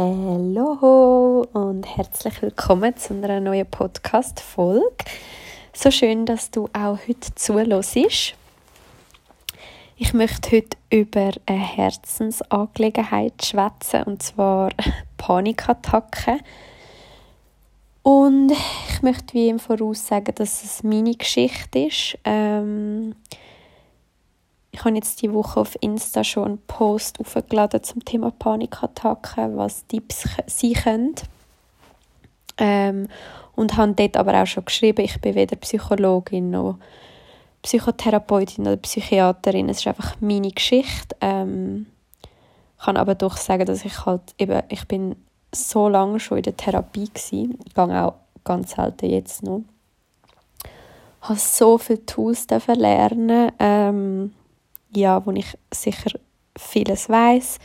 Hallo und herzlich willkommen zu einer neuen Podcast-Folge. So schön, dass du auch heute zuhörst. Ich möchte heute über eine Herzensangelegenheit schwätzen und zwar Panikattacken. Und ich möchte wie im Voraus sagen, dass es meine Geschichte ist. Ähm, ich habe jetzt die Woche auf Insta schon einen Post aufgeladen zum Thema Panikattacken, was Tipps sein können. Ähm, und habe dort aber auch schon geschrieben, ich bin weder Psychologin noch Psychotherapeutin oder Psychiaterin. Es ist einfach meine Geschichte. Ähm, ich kann aber doch sagen, dass ich halt eben, ich bin so lange schon in der Therapie gewesen. Ich gehe auch ganz selten jetzt noch. Ich habe so viele Tools lernen. Ähm, ja, wo ich sicher vieles weiß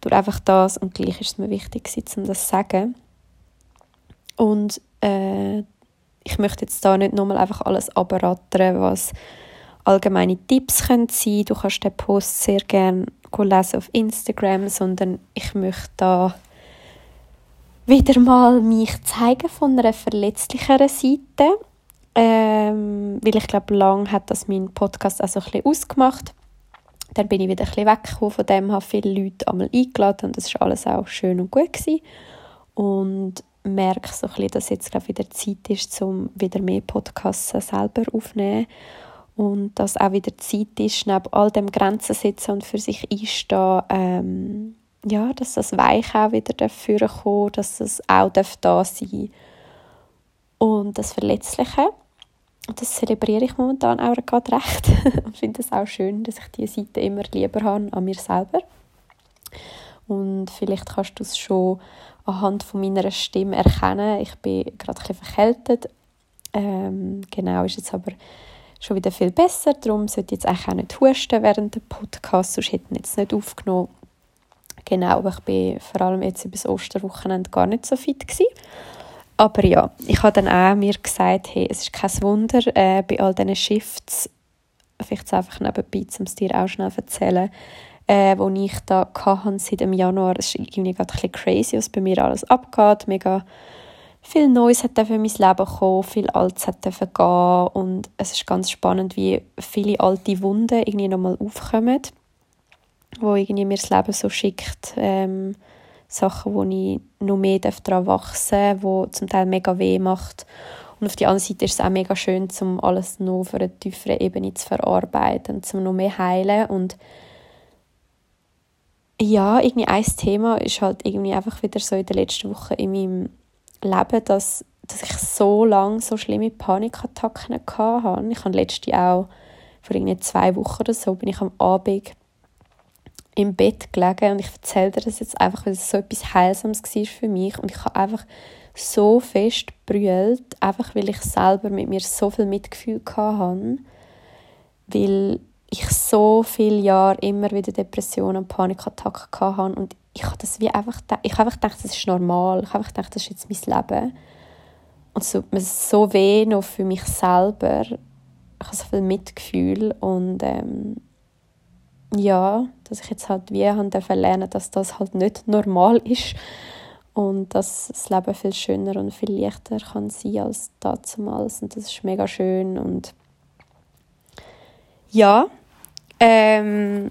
durch einfach das und gleich ist es mir wichtig um das zu sagen. Und äh, ich möchte jetzt da nicht nochmal einfach alles abrattern, was allgemeine Tipps können sein. Du kannst den Post sehr gerne lesen auf Instagram, sondern ich möchte da wieder mal mich zeigen von einer verletzlicheren Seite, ähm, weil ich glaube, lang hat das mein Podcast auch so ein bisschen ausgemacht dann bin ich wieder ein bisschen weggekommen. Von dem, habe viele Leute einmal eingeladen und das war alles auch schön und gut gewesen. Und merke so ein bisschen, dass jetzt glaube wieder Zeit ist, um wieder mehr Podcasts selber aufzunehmen und dass auch wieder Zeit ist, neben all dem Grenzen setzen und für sich einstehen, ähm, ja, dass das Weich auch wieder dafür kommt, dass es auch da sein. Und das Verletzliche das zelebriere ich momentan auch gerade recht und finde es auch schön, dass ich diese Seite immer lieber habe an mir selber. Und vielleicht kannst du es schon anhand von meiner Stimme erkennen. Ich bin gerade ein bisschen verkältet. Ähm, genau, ist jetzt aber schon wieder viel besser. Darum sollte ich jetzt auch nicht husten während dem Podcast, sonst hätte ich jetzt nicht aufgenommen. Genau, aber ich bin vor allem jetzt über das Osterwochenende gar nicht so fit gewesen. Aber ja, ich habe dann auch mir gesagt, hey, es ist kein Wunder, äh, bei all diesen Shifts, vielleicht einfach nebenbei, um es dir auch schnell zu erzählen, äh, wo ich da hatte, seit dem Januar, es ist irgendwie gerade ein bisschen crazy, was bei mir alles abgeht, mega viel Neues hat für mein Leben kommen, viel Altes hat gehen und es ist ganz spannend, wie viele alte Wunden irgendwie nochmal aufkommen, wo irgendwie mir das Leben so schickt, ähm, Sachen, wo ich noch mehr daran wachsen darf, wo zum Teil mega weh macht. Und auf der anderen Seite ist es auch mega schön, um alles noch auf einer tieferen Ebene zu verarbeiten, um noch mehr heilen und ja, irgendwie ein Thema ist halt irgendwie einfach wieder so in der letzten Woche in meinem Leben, dass, dass ich so lange so schlimme Panikattacken hatte. Ich habe letzte auch vor irgendwie zwei Wochen oder so bin ich am Abend im Bett gelegen und ich erzähle dir das jetzt einfach, weil es so etwas Heilsames war für mich. Und ich habe einfach so fest brüllt, einfach weil ich selber mit mir so viel Mitgefühl hatte, weil ich so viele Jahre immer wieder Depressionen und Panikattacken hatte und ich habe das wie einfach, ich habe einfach gedacht, das ist normal, ich habe einfach gedacht, das ist jetzt mein Leben. Und so, so weh noch für mich selber, ich habe so viel Mitgefühl und ähm, ja, dass ich jetzt halt wie haben lernen dass das halt nicht normal ist und dass das Leben viel schöner und viel leichter kann sein als damals und das ist mega schön und ja, ähm,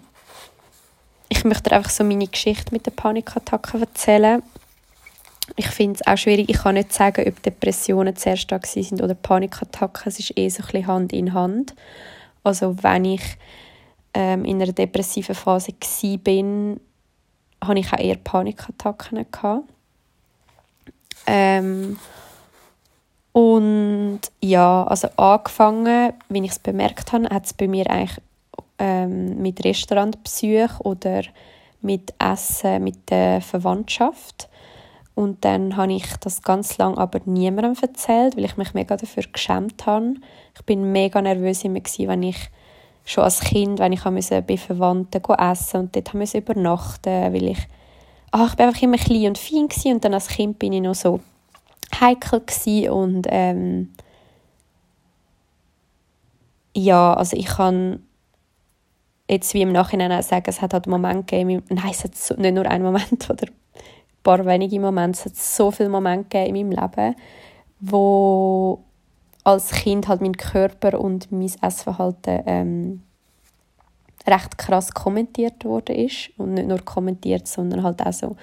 ich möchte einfach so meine Geschichte mit den Panikattacken erzählen. Ich finde es auch schwierig, ich kann nicht sagen, ob Depressionen zuerst da sind oder Panikattacken, es ist eh so ein bisschen Hand in Hand. Also wenn ich ähm, in einer depressiven Phase war, hatte ich auch eher Panikattacken. Ähm, und ja, also angefangen, wie ich es bemerkt habe, hat es bei mir eigentlich ähm, mit Restaurantbesuch oder mit Essen mit der Verwandtschaft. Und dann habe ich das ganz lange aber niemandem erzählt, weil ich mich mega dafür geschämt habe. Ich bin mega nervös immer wenn ich schon als Kind, wenn ich bei Verwandten essen und dort musste übernachten, weil ich, ach, ich war einfach immer klein und fein gewesen, und dann als Kind bin ich noch so heikel und ähm, ja, also ich kann jetzt wie im Nachhinein auch sagen, es hat halt einen Moment gegeben, nein, es hat nicht nur einen Moment oder paar wenige Momente. Es hat so viele Momente in meinem Leben, wo als Kind halt mein Körper und mein Essverhalten ähm, recht krass kommentiert worden ist. Und nicht nur kommentiert, sondern halt auch so,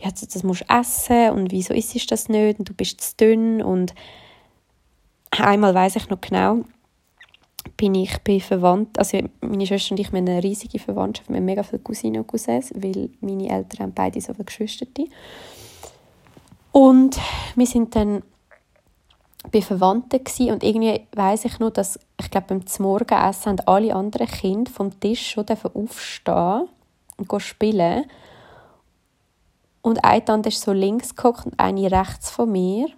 ja, das musst du essen und wieso isst du das nicht und du bist zu dünn. Und einmal weiß ich noch genau, bin ich bei Verwandten, also meine Schwester und ich haben eine riesige Verwandtschaft, wir haben mega viele Cousinen und Cousins, weil meine Eltern haben beide so viele Geschwister. Und wir sind dann bei Verwandten gewesen, und irgendwie weiß ich noch, dass ich glaube beim Morgenessen haben alle anderen Kinder vom Tisch schon aufstehen und spielen und eine Tante ist so links geguckt und eine rechts von mir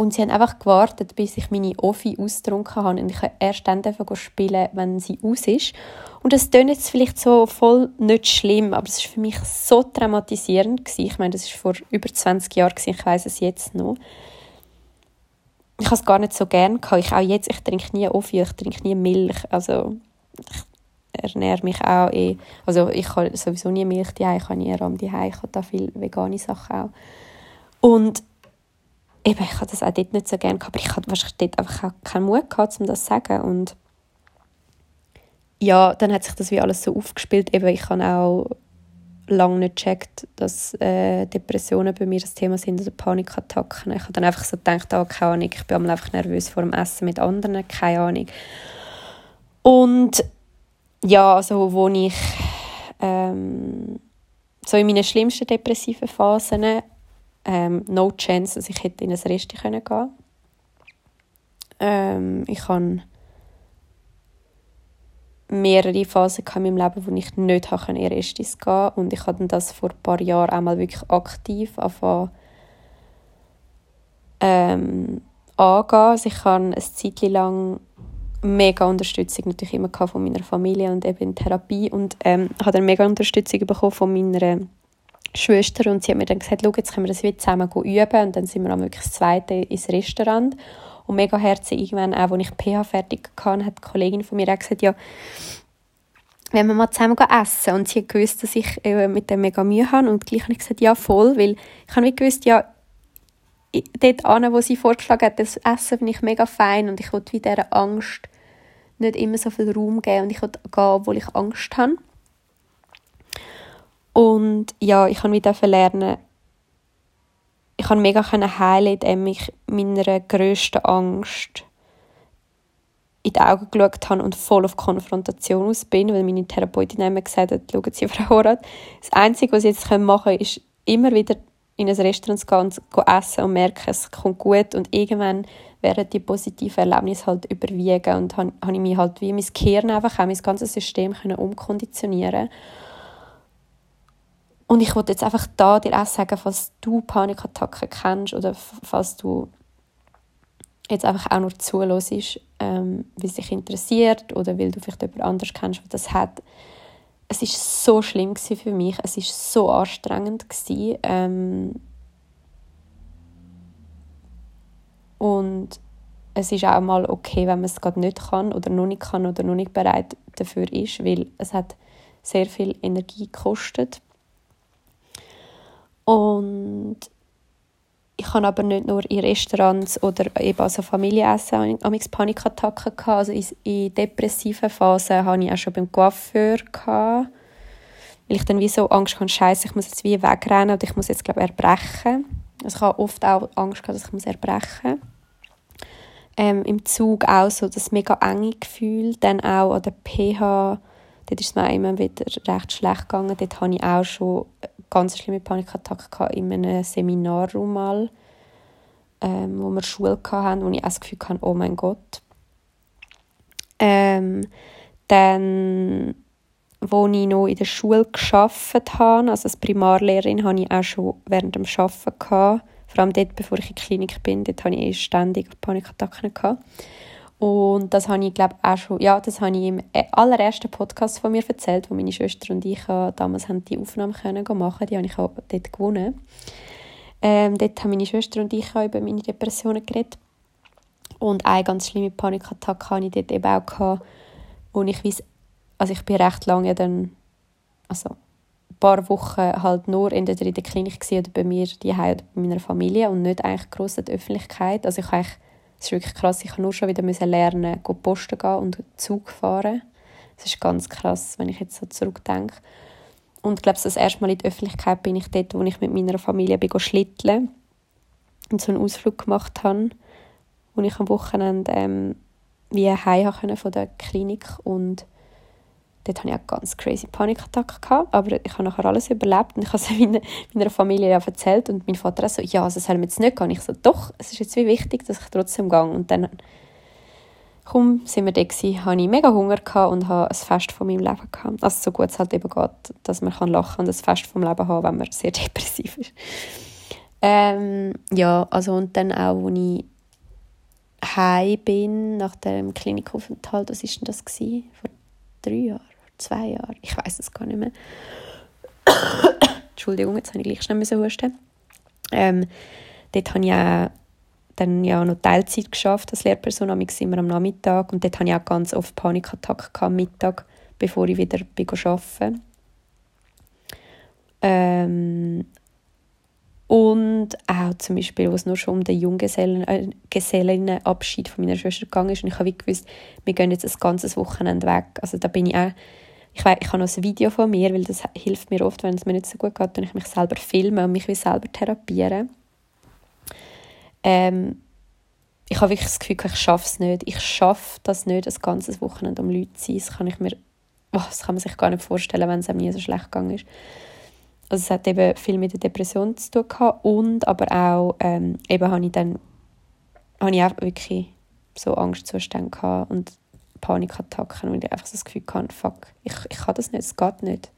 und sie haben einfach gewartet, bis ich meine Offi ausgetrunken habe und ich kann erst dann spielen, wenn sie aus ist. Und das klingt jetzt vielleicht so voll nicht schlimm, aber es war für mich so traumatisierend. Gewesen. Ich meine, das war vor über 20 Jahren, gewesen. ich weiß es jetzt noch ich habe es gar nicht so gerne gehabt. Ich auch jetzt, ich trinke nie Offi, ich trinke nie Milch. Also ich ernähre mich auch eh, also ich habe sowieso nie Milch die ich habe nie Rahm die ich habe da viele vegane Sachen auch. Und eben, ich habe das auch dort nicht so gerne gehabt, aber ich hatte wahrscheinlich dort einfach keinen Mut gehabt, um das zu sagen. Und ja, dann hat sich das wie alles so aufgespielt. Eben, ich habe auch lange nicht gecheckt, dass äh, Depressionen bei mir das Thema sind oder Panikattacken. Ich habe dann einfach so gedacht, oh, keine Ahnung, ich bin einfach nervös vor dem Essen mit anderen, keine Ahnung. Und ja, also wo ich ähm, so in meinen schlimmsten depressiven Phasen ähm, no chance, dass ich hätte in ein Rest gehen können. Ähm, ich habe mehrere Phasen in meinem Leben, wo ich nicht in Erstis gehen konnte. Und ich habe das vor ein paar Jahren einmal wirklich aktiv angefangen ähm, angehen. Also ich habe eine Zeit lang mega Unterstützung natürlich immer von meiner Familie und eben in Therapie und ähm, habe dann mega Unterstützung bekommen von meiner Schwester und sie hat mir dann gesagt, schau, jetzt können wir das wieder zusammen üben und dann sind wir dann wirklich das zweite ins Restaurant und mega herzig. Irgendwann auch, als ich PH fertig hatte, hat die Kollegin von mir auch gesagt, ja, wenn wir mal zusammen essen. Und sie hat gewusst, dass ich äh, mit dem mega Mühe habe. Und gleich habe ich gesagt, ja voll, weil ich habe gewusst, ja, dort an, wo sie vorgeschlagen hat, das Essen finde ich mega fein. Und ich wollte wieder dieser Angst nicht immer so viel Raum geben. Und ich wollte gehen, obwohl ich Angst habe. Und ja, ich habe wieder lernen, habe mega heilen, indem ich meiner grössten Angst in die Augen geschaut habe und voll auf Konfrontation aus bin, weil meine Therapeutin immer gesagt hat, schauen Sie, Frau Horath, das Einzige, was Sie jetzt machen können, ist immer wieder in ein Restaurant zu gehen und zu essen und merken, es kommt gut und irgendwann werden die positiven Erlebnisse halt überwiegen und habe, habe ich mich halt wie mein Gehirn einfach, auch mein ganzes System können umkonditionieren und ich wollte jetzt einfach da dir auch sagen, falls du Panikattacken kennst oder falls du jetzt einfach auch nur zuhörst, ähm, weil es dich interessiert oder weil du vielleicht jemand anders kennst, der das hat. Es ist so schlimm für mich, es ist so anstrengend ähm, und es ist auch mal okay, wenn man es gerade nicht kann oder noch nicht kann oder noch nicht bereit dafür ist, weil es hat sehr viel Energie gekostet und ich habe aber nicht nur in Restaurants oder eben also Familienessen amigs Panikattacken gehabt. Also in, depressiven Phasen hatte ich auch schon beim Coiffeur gehabt, weil ich dann wie so Angst hatte, Scheiße, ich muss jetzt wie wegrennen oder ich muss jetzt glaube erbrechen. Also ich habe oft auch Angst gehabt, dass ich muss erbrechen. Ähm, Im Zug auch so das mega enge Gefühl, dann auch an der PH, dort ist es mir immer wieder recht schlecht gegangen. Dort hatte ich auch schon ganz schlimme Panikattacken in einem Seminarraum mal, ähm, wo wir Schule hatten, wo ich das Gefühl hatte, oh mein Gott. Ähm, dann, wo ich noch in der Schule gearbeitet habe, also als Primarlehrerin, hatte ich auch schon während dem Arbeiten. Vor allem dort, bevor ich in die Klinik bin, dort hatte ich eh ständig Panikattacken gehabt. Und das habe ich, glaube auch schon, ja, das habe ich im äh, allerersten Podcast von mir erzählt, wo meine Schwester und ich damals haben die Aufnahmen können machen Die habe ich auch dort gewonnen. Ähm, dort haben meine Schwester und ich auch über meine Depressionen geredet. Und eine ganz schlimme Panikattacke hatte ich dort eben auch gehabt, wo ich weiss, also ich bin recht lange dann, also paar Wochen halt nur in der Klinik oder bei mir die oder bei meiner Familie und nicht eigentlich gross in der Öffentlichkeit. Also ich eigentlich, es ist wirklich krass, ich habe nur schon wieder lernen, go posten gehen und Zug fahren. Das ist ganz krass, wenn ich jetzt so zurückdenke. Und ich glaube, das erste Mal in der Öffentlichkeit bin ich dort, wo ich mit meiner Familie bin schlitteln und so einen Ausflug gemacht habe, wo ich am Wochenende ähm, wie heim von der Klinik und dort hatte ich auch ganz crazy Panikattacken gehabt, aber ich habe nachher alles überlebt und ich habe es meiner, meiner Familie ja erzählt und mein Vater auch so, ja, also sollen wir jetzt nicht gehen? Ich so, doch, es ist jetzt wie wichtig, dass ich trotzdem gehe. Und dann, komm, sind wir da gewesen, hatte ich mega Hunger und habe ein Fest von meinem Leben gehabt. Also so gut es halt eben geht, dass man kann lachen und ein Fest vom Leben haben, wenn man sehr depressiv ist. Ähm, ja, also und dann auch, als ich heim bin nach dem Klinikaufenthalt, was war denn das? Gewesen? Vor drei Jahren? Zwei Jahren, ich weiß es gar nicht mehr. Entschuldigung, jetzt habe ich gleich schnell husten. Ähm, dort habe ich auch dann ja noch Teilzeit geschafft als Lehrperson, immer am Nachmittag. Und dort hatte ich auch ganz oft Panikattacken am Mittag, bevor ich wieder bin arbeiten ähm, und auch zum Beispiel, wo es nur schon um den Junggesellenabschied äh, von meiner Schwester gegangen ist. Und ich habe gewusst, wir gehen jetzt ein ganzes Wochenende weg. Also da bin ich auch ich, ich habe noch ein Video von mir, weil das hilft mir oft, wenn es mir nicht so gut geht, wenn ich mich selber filme und mich wie selber therapieren. Ähm, ich habe wirklich das Gefühl, ich schaffe es nicht. Ich schaffe das nicht, ein ganzes Wochenende um Leute zu sein. Das kann, ich mir, oh, das kann man sich gar nicht vorstellen, wenn es einem nie so schlecht gegangen ist. Also es hat eben viel mit der Depression zu tun gehabt und aber auch ähm, eben habe ich dann habe ich auch wirklich so Angstzustände gehabt und Panikattacken und ich einfach so das Gefühl hatte, fuck, ich, ich kann das nicht, es geht nicht.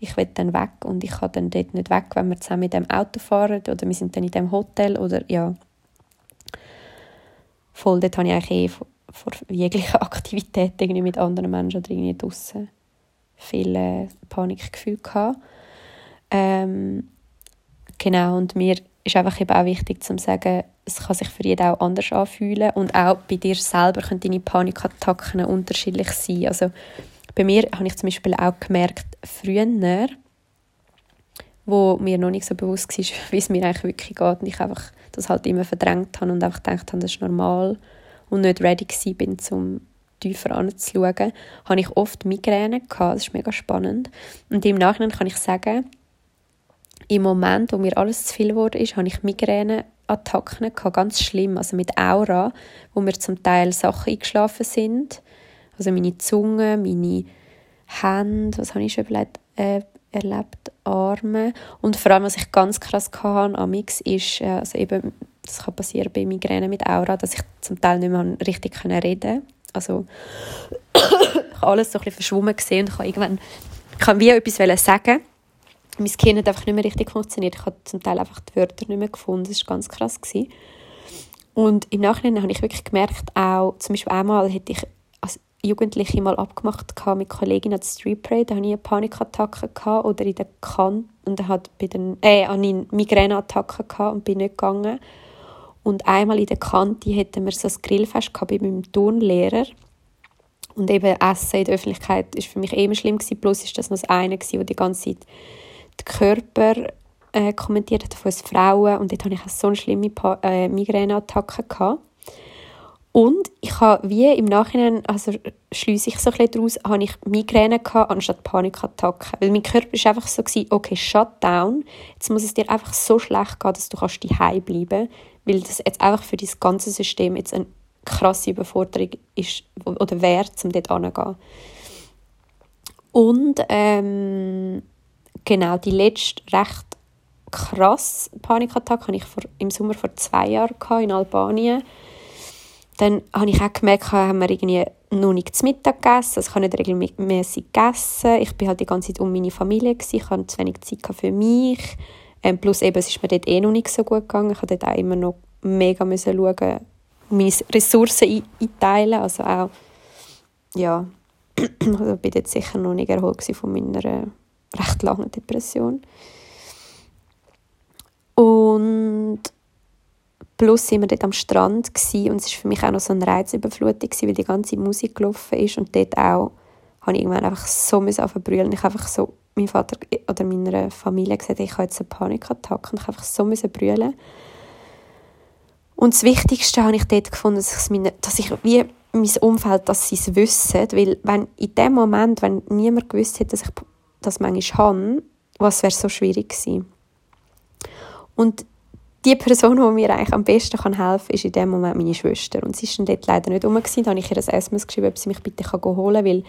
Ich will dann weg und ich kann dann dort nicht weg, wenn wir zusammen mit dem Auto fahren oder wir sind dann in dem Hotel oder ja. Voll, dort habe ich eigentlich eh vor, jeglicher Aktivität irgendwie mit anderen Menschen oder irgendwie draussen viele Panikgefühle gehabt. Ähm, genau, und mir ist einfach eben auch wichtig zu sagen, es kann sich für jeden auch anders anfühlen und auch bei dir selber können deine Panikattacken unterschiedlich sein. Also bei mir habe ich zum Beispiel auch gemerkt, früher, wo mir noch nicht so bewusst war, wie es mir eigentlich wirklich geht und ich einfach das halt immer verdrängt habe und einfach gedacht habe, das ist normal und nicht ready bin, um tiefer anzuschauen, habe ich oft Migräne gehabt. Das ist mega spannend. Und im Nachhinein kann ich sagen, im Moment, wo mir alles zu viel wurde, ist, habe ich Migräneattacken gehabt, ganz schlimm, also mit Aura, wo mir zum Teil Sachen eingeschlafen sind, also meine Zunge, meine Hände, was habe ich schon überlegt, äh, erlebt, Arme. Und vor allem, was ich ganz krass hatte amix ist, äh, also eben, das kann passieren bei Migräne mit Aura, dass ich zum Teil nicht mehr richtig reden also ich habe alles so ein bisschen verschwommen gesehen und ich irgendwann kann wie etwas sagen mein Gehirn hat einfach nicht mehr richtig funktioniert. Ich habe zum Teil einfach die Wörter nicht mehr gefunden. Das war ganz krass. Gewesen. Und im Nachhinein habe ich wirklich gemerkt, auch zum Beispiel einmal hätte ich als Jugendliche mal abgemacht mit Kolleginnen an der Street Parade, da hatte ich eine Panikattacke gehabt, oder in der Kante und dann hat bei den, äh, eine Migräneattacke und bin nicht gegangen. Und einmal in der Kante hatten wir so ein Grillfest gehabt bei meinem Turnlehrer. Und eben Essen in der Öffentlichkeit war für mich eh immer schlimm gewesen. Plus ist das noch das eine gewesen, die ganze Zeit die Körper äh, kommentiert hat von Frauen und dort hatte ich so eine schlimme pa äh, Migräneattacke gehabt. Und ich habe wie im Nachhinein, also schließe ich so ein daraus, habe ich Migräne gehabt anstatt Panikattacken. Weil mein Körper war einfach so, gewesen, okay, shut down, jetzt muss es dir einfach so schlecht gehen, dass du kannst daheim bleiben weil das jetzt einfach für das ganze System jetzt eine krasse Überforderung ist oder wäre, um dort hinzugehen. Und ähm, Genau, die letzte recht krass Panikattacke hatte ich vor, im Sommer vor zwei Jahren in Albanien. Dann habe ich auch gemerkt, haben wir irgendwie noch nicht zu Mittag gegessen, also ich habe nicht regelmäßig gegessen. Ich bin halt die ganze Zeit um meine Familie, gewesen. ich hatte zu wenig Zeit für mich. Ähm, plus eben, es ist mir dort eh noch nicht so gut gegangen. Ich musste dort auch immer noch mega müssen schauen, meine Ressourcen einteilen, also auch, ja, also bin dort sicher noch nicht erholt von meiner recht lange Depression. Und plus sind wir dort am Strand und es war für mich auch noch so eine Reizüberflutung, weil die ganze Musik gelaufen ist und dort auch habe ich irgendwann einfach so verbrüllen. Ich einfach so mein Vater oder meiner Familie gesagt, ich habe jetzt eine Panikattacke und ich einfach so brüllen. Und das Wichtigste habe ich dort gefunden, dass, ich meine, dass ich wie mein Umfeld, dass sie es wissen, weil wenn in dem Moment, wenn niemand gewusst hätte, dass ich das manchmal habe, was wäre so schwierig gewesen. Und die Person, die mir eigentlich am besten helfen kann, ist in dem Moment meine Schwester. Und sie ist dann dort leider nicht rum. Da habe ich ihr ein SMS geschrieben, ob sie mich bitte holen kann, weil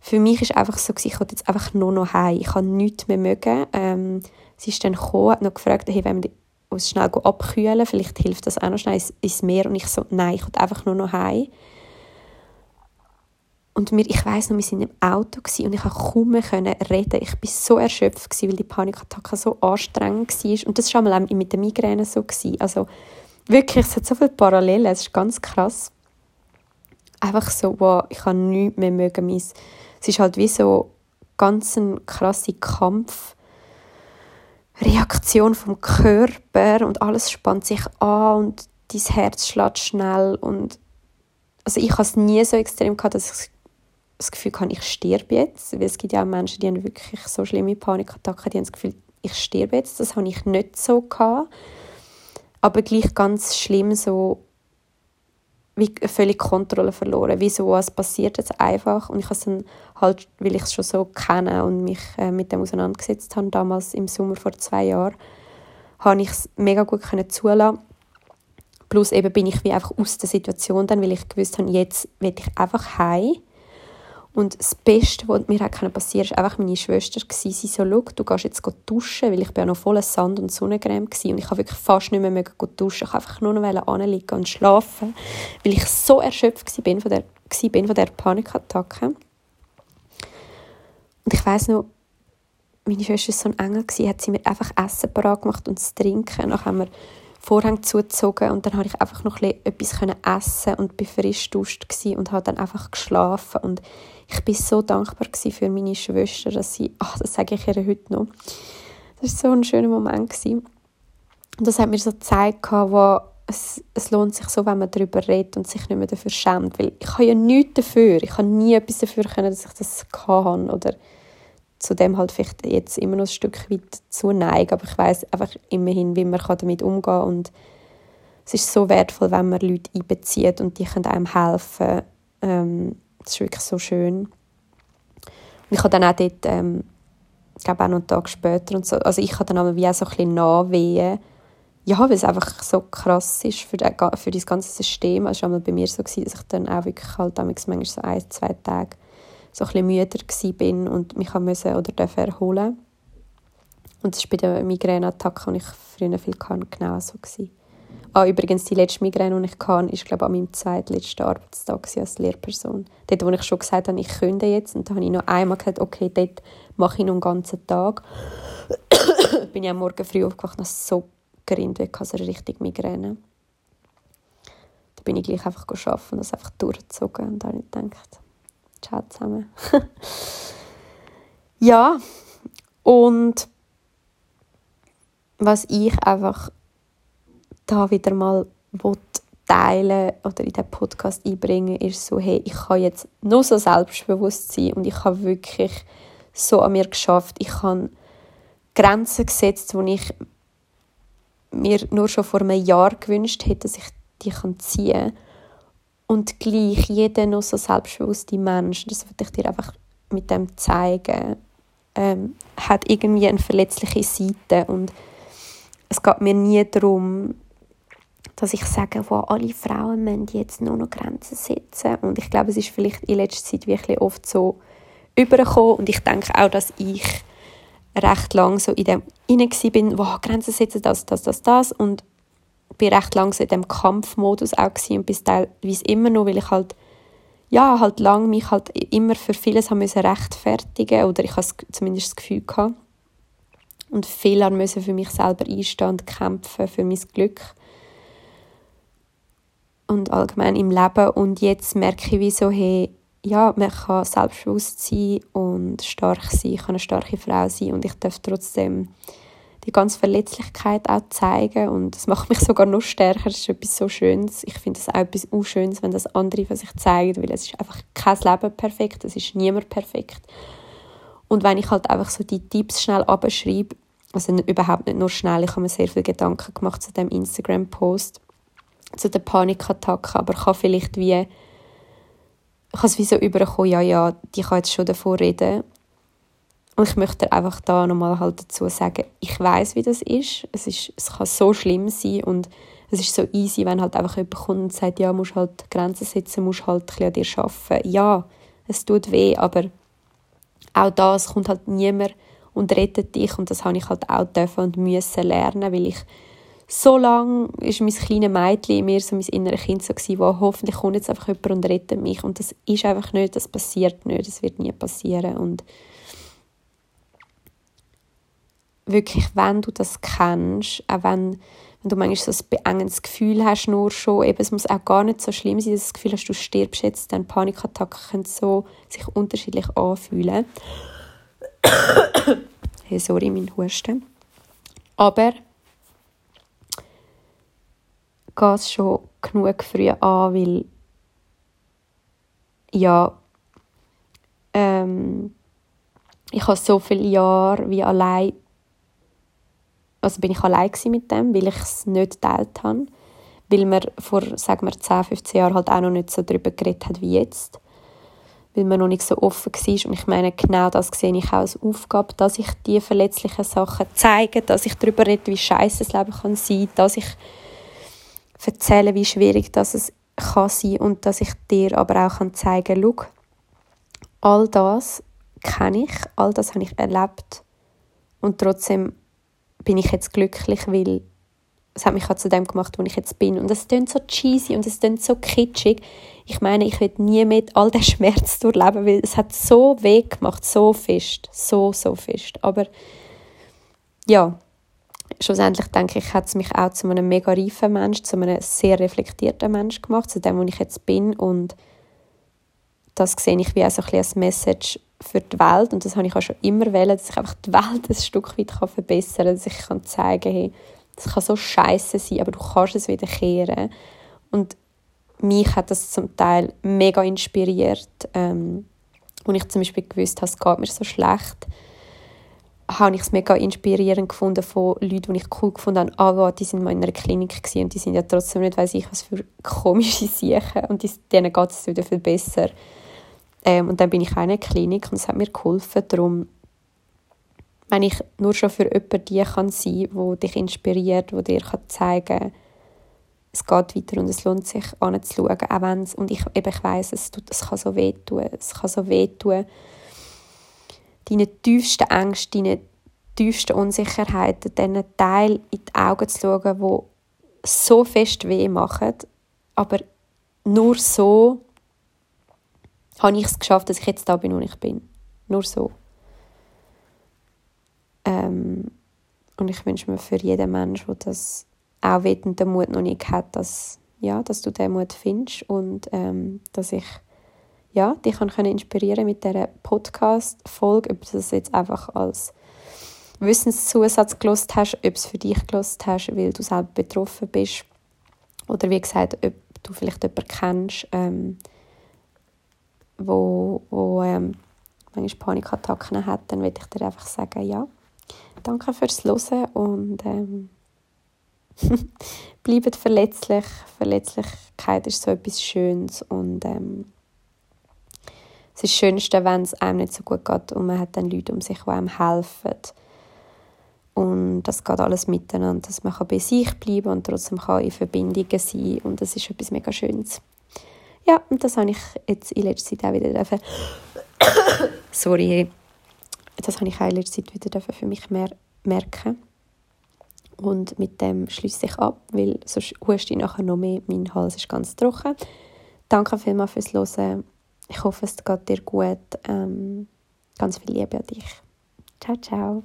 für mich ist einfach so, ich wollte jetzt einfach nur noch heim. Ich kann nichts mehr mögen. Ähm, sie ist dann gekommen, hat noch gefragt, hey, wenn wir uns schnell abkühlen, vielleicht hilft das auch noch schnell ins Meer. Und ich so, nein, ich will einfach nur noch heim. Und mir, ich weiß noch, wir waren im Auto und ich konnte kaum mehr reden. Ich war so erschöpft, gewesen, weil die Panikattacke so anstrengend war. Und das war auch mit der Migräne so. Gewesen. Also wirklich, es hat so viele Parallelen, es ist ganz krass. Einfach so, wow, ich kann nichts mehr mögen. Es ist halt wie so ganz ein krasser Kampf. Reaktion vom Körper und alles spannt sich an und dein Herz schlägt schnell und also ich habe es nie so extrem gehabt, dass ich das Gefühl habe, ich sterbe jetzt. Weil es gibt ja auch Menschen, die haben wirklich so schlimme Panikattacken, die haben das Gefühl, ich sterbe jetzt. Das habe ich nicht so gehabt. Aber gleich ganz schlimm so wie völlig Kontrolle verloren. Wieso was passiert jetzt einfach? Und ich habe es dann halt, weil ich es schon so kenne und mich äh, mit dem auseinandergesetzt habe, damals im Sommer vor zwei Jahren, habe ich es mega gut können zulassen. Plus eben bin ich wie einfach aus der Situation dann, weil ich gewusst habe, jetzt will ich einfach heim und das Beste, was mir passieren konnte, war einfach meine Schwester. Sie so, schau, du gehst jetzt duschen, weil ich bin ja noch voller Sand und Sonnencreme war. Und ich habe wirklich fast nicht mehr duschen. Ich wollte einfach nur noch anliegen und schlafen, weil ich so erschöpft war von der, war von der Panikattacke. Und ich weiss noch, meine Schwester war so ein Engel, hat sie mir einfach Essen parat gemacht und zu trinken. Dann haben wir Vorhang zugezogen und dann habe ich einfach noch etwas essen und frisch duscht und habe dann einfach geschlafen und ich bin so dankbar für meine Schwester, dass sie, ach, das sage ich ihr heute noch, das war so ein schöner Moment gewesen. und das hat mir so gezeigt, wo es, es lohnt sich so, wenn man darüber redet und sich nicht mehr dafür schämt, weil ich habe ja nichts dafür, ich habe nie etwas dafür können, dass ich das kann oder zu dem halt vielleicht jetzt immer noch ein Stück weit zuneigen, aber ich weiß einfach immerhin, wie man damit umgehen kann und es ist so wertvoll, wenn man Leute einbezieht und die können einem helfen. Ähm, das ist wirklich so schön. Und ich habe dann auch dort, ähm, ich glaube auch noch einen Tag später und so, also ich habe dann aber wie auch so ein bisschen Nachwehen, ja, weil es einfach so krass ist für, den, für das ganze System. Also es war bei mir so, gewesen, dass ich dann auch wirklich halt manchmal so ein, zwei Tage so ein bisschen müder bin und mich musste oder durfte erholen. Und das war bei der Migräneattacke, die ich früher viel hatte, genau so. Gewesen. Ah, übrigens, die letzte Migräne, die ich hatte, war glaube an meinem zweitletzten Arbeitstag als Lehrperson. Dort, wo ich schon gesagt habe, ich könnte jetzt. Und da habe ich noch einmal gesagt, okay, dort mache ich noch einen ganzen Tag. bin ich am Morgen früh aufgewacht und so gerinnt, wie also richtig Migräne. Da bin ich gleich einfach arbeiten und das einfach durchgezogen. Und da habe ich gedacht, Ciao zusammen. ja, und was ich einfach da wieder mal teilen oder in den Podcast einbringen, ist so, hey, ich habe jetzt nur so selbstbewusst sein und ich habe wirklich so an mir geschafft. Ich habe Grenzen gesetzt, die ich mir nur schon vor einem Jahr gewünscht hätte, dass ich die ziehen kann. Und gleich, jeder noch so selbstbewusste Mensch, das würde ich dir einfach mit dem zeigen, ähm, hat irgendwie eine verletzliche Seite und es geht mir nie darum, dass ich sage, wo alle Frauen müssen jetzt nur noch Grenzen setzen. Und ich glaube, es ist vielleicht in letzter Zeit wirklich oft so übergekommen. Und ich denke auch, dass ich recht lang so in dem inne bin, wo Grenzen setzen, das, das, das, das. Und bin recht lange in dem Kampfmodus auch und bis teilweise immer noch, weil ich halt ja, halt lang mich halt immer für vieles haben müssen rechtfertigen oder ich habe zumindest das Gefühl gehabt. Und viele müssen für mich selber einstehen und kämpfen für mein Glück und allgemein im Leben und jetzt merke ich wie hey, ja, man kann selbstbewusst sein und stark sein, kann eine starke Frau sein und ich darf trotzdem die ganze Verletzlichkeit auch zeigen und das macht mich sogar noch stärker. Das ist etwas so Schönes. Ich finde es auch etwas Unschönes, wenn das andere von sich zeigen, weil es ist einfach kein Leben perfekt, es ist niemand perfekt. Und wenn ich halt einfach so die Tipps schnell abschreibe, also überhaupt nicht nur schnell, ich habe mir sehr viele Gedanken gemacht zu dem Instagram-Post, zu der Panikattacke, aber kann vielleicht wie, habe es wie so überkommen, ja, ja, die kann jetzt schon davon reden. Und ich möchte einfach da nochmal halt dazu sagen, ich weiß, wie das ist. Es, ist. es kann so schlimm sein und es ist so easy, wenn halt einfach jemand kommt und sagt, ja, musst halt Grenzen setzen, musst halt ein an dir arbeiten. Ja, es tut weh, aber auch das kommt halt niemand und rettet dich und das habe ich halt auch dürfen und müssen lernen, weil ich so lange ist mein kleines Mädchen in mir, so mein inneres Kind so gewesen, wo hoffentlich kommt jetzt einfach jemand und rettet mich und das ist einfach nicht, das passiert nicht, das wird nie passieren und wirklich, wenn du das kennst, auch wenn, wenn du manchmal so ein beengendes Gefühl hast, nur schon, eben, es muss auch gar nicht so schlimm sein, dass du das Gefühl hast, du stirbst jetzt, dann Panikattacken können so sich unterschiedlich anfühlen. hey, sorry, mein Husten. Aber geht es schon genug früh an, weil ja, ähm, ich habe so viele Jahre wie allein, also bin ich allein mit dem, weil ich es nicht geteilt habe, weil man vor, sagen wir, 10, 15 Jahren halt auch noch nicht so darüber geredet hat wie jetzt weil man noch nicht so offen war. Und ich meine, genau das sehe ich auch als Aufgabe, dass ich die verletzlichen Sachen zeige, dass ich darüber rede, wie scheiße das Leben kann sein, dass ich erzähle, wie schwierig das es kann sein und dass ich dir aber auch kann zeigen kann, all das kenne ich, all das habe ich erlebt und trotzdem bin ich jetzt glücklich, weil es hat mich halt zu dem gemacht, wo ich jetzt bin. Und es klingt so cheesy und es klingt so kitschig. Ich meine, ich will nie mit all den Schmerz durchleben, weil es hat so weh gemacht, so fest, so, so fest. Aber ja, schlussendlich denke ich, hat es mich auch zu einem mega reifen Mensch, zu einem sehr reflektierten Mensch gemacht, zu dem, wo ich jetzt bin. Und das sehe ich wie auch so ein als Message für die Welt. Und das habe ich auch schon immer wollen, dass ich einfach die Welt ein Stück weit verbessern kann, dass ich kann zeigen kann, hey, das kann so scheiße sein, aber du kannst es wieder kehren. Und mich hat das zum Teil mega inspiriert. Ähm, und ich zum Beispiel gewusst habe, es geht mir so schlecht, habe ich es mega inspirierend gefunden von Leuten, die ich cool gefunden habe. Ah, die sind mal in einer Klinik gewesen, und die sind ja trotzdem nicht, weiß ich, was für komische Sachen und denen geht es wieder viel besser. Ähm, und dann bin ich auch in einer Klinik und es hat mir geholfen. Darum wenn ich nur schon für jemanden die kann sein kann, die dich inspiriert, die dir zeigen kann, es geht weiter und es lohnt sich anzuschauen, auch wenn es, und ich, ich weiss, es, es kann so wehtun, es kann so wehtun, deine tiefsten Ängste, deine tiefsten Unsicherheiten, diesen Teil in die Augen zu schauen, wo so fest weh machen, aber nur so habe ich es geschafft, dass ich jetzt da bin, wo ich bin. Nur so. Ähm, und ich wünsche mir für jeden Menschen, der das auch wetend den Mut noch nicht hat, dass, ja, dass du den Mut findest und ähm, dass ich ja, dich kann können inspirieren mit dieser Podcast-Folge, ob du das jetzt einfach als Wissenszusatz gelost hast, ob es für dich gelost hast, weil du selber betroffen bist oder wie gesagt, ob du vielleicht jemanden kennst, ähm, wo, wo ähm, manchmal Panikattacken hat, dann würde ich dir einfach sagen, ja, Danke fürs Hören und ähm, bleibt verletzlich. Verletzlichkeit ist so etwas Schönes und ähm, es ist das Schönste, wenn es einem nicht so gut geht und man hat dann Leute um sich, die einem helfen. Und das geht alles miteinander, dass man bei sich bleiben und trotzdem kann in Verbindungen sein und das ist etwas mega Schönes. Ja, und das habe ich jetzt in letzter Zeit auch wieder dürfen. Sorry, das habe ich auch in letzter Zeit wieder für mich mehr merken. Und mit dem schließe ich ab, weil sonst hust ich nachher noch mehr. Mein Hals ist ganz trocken. Danke vielmals fürs Hören. Ich hoffe, es geht dir gut. Ähm, ganz viel Liebe an dich. Ciao, ciao.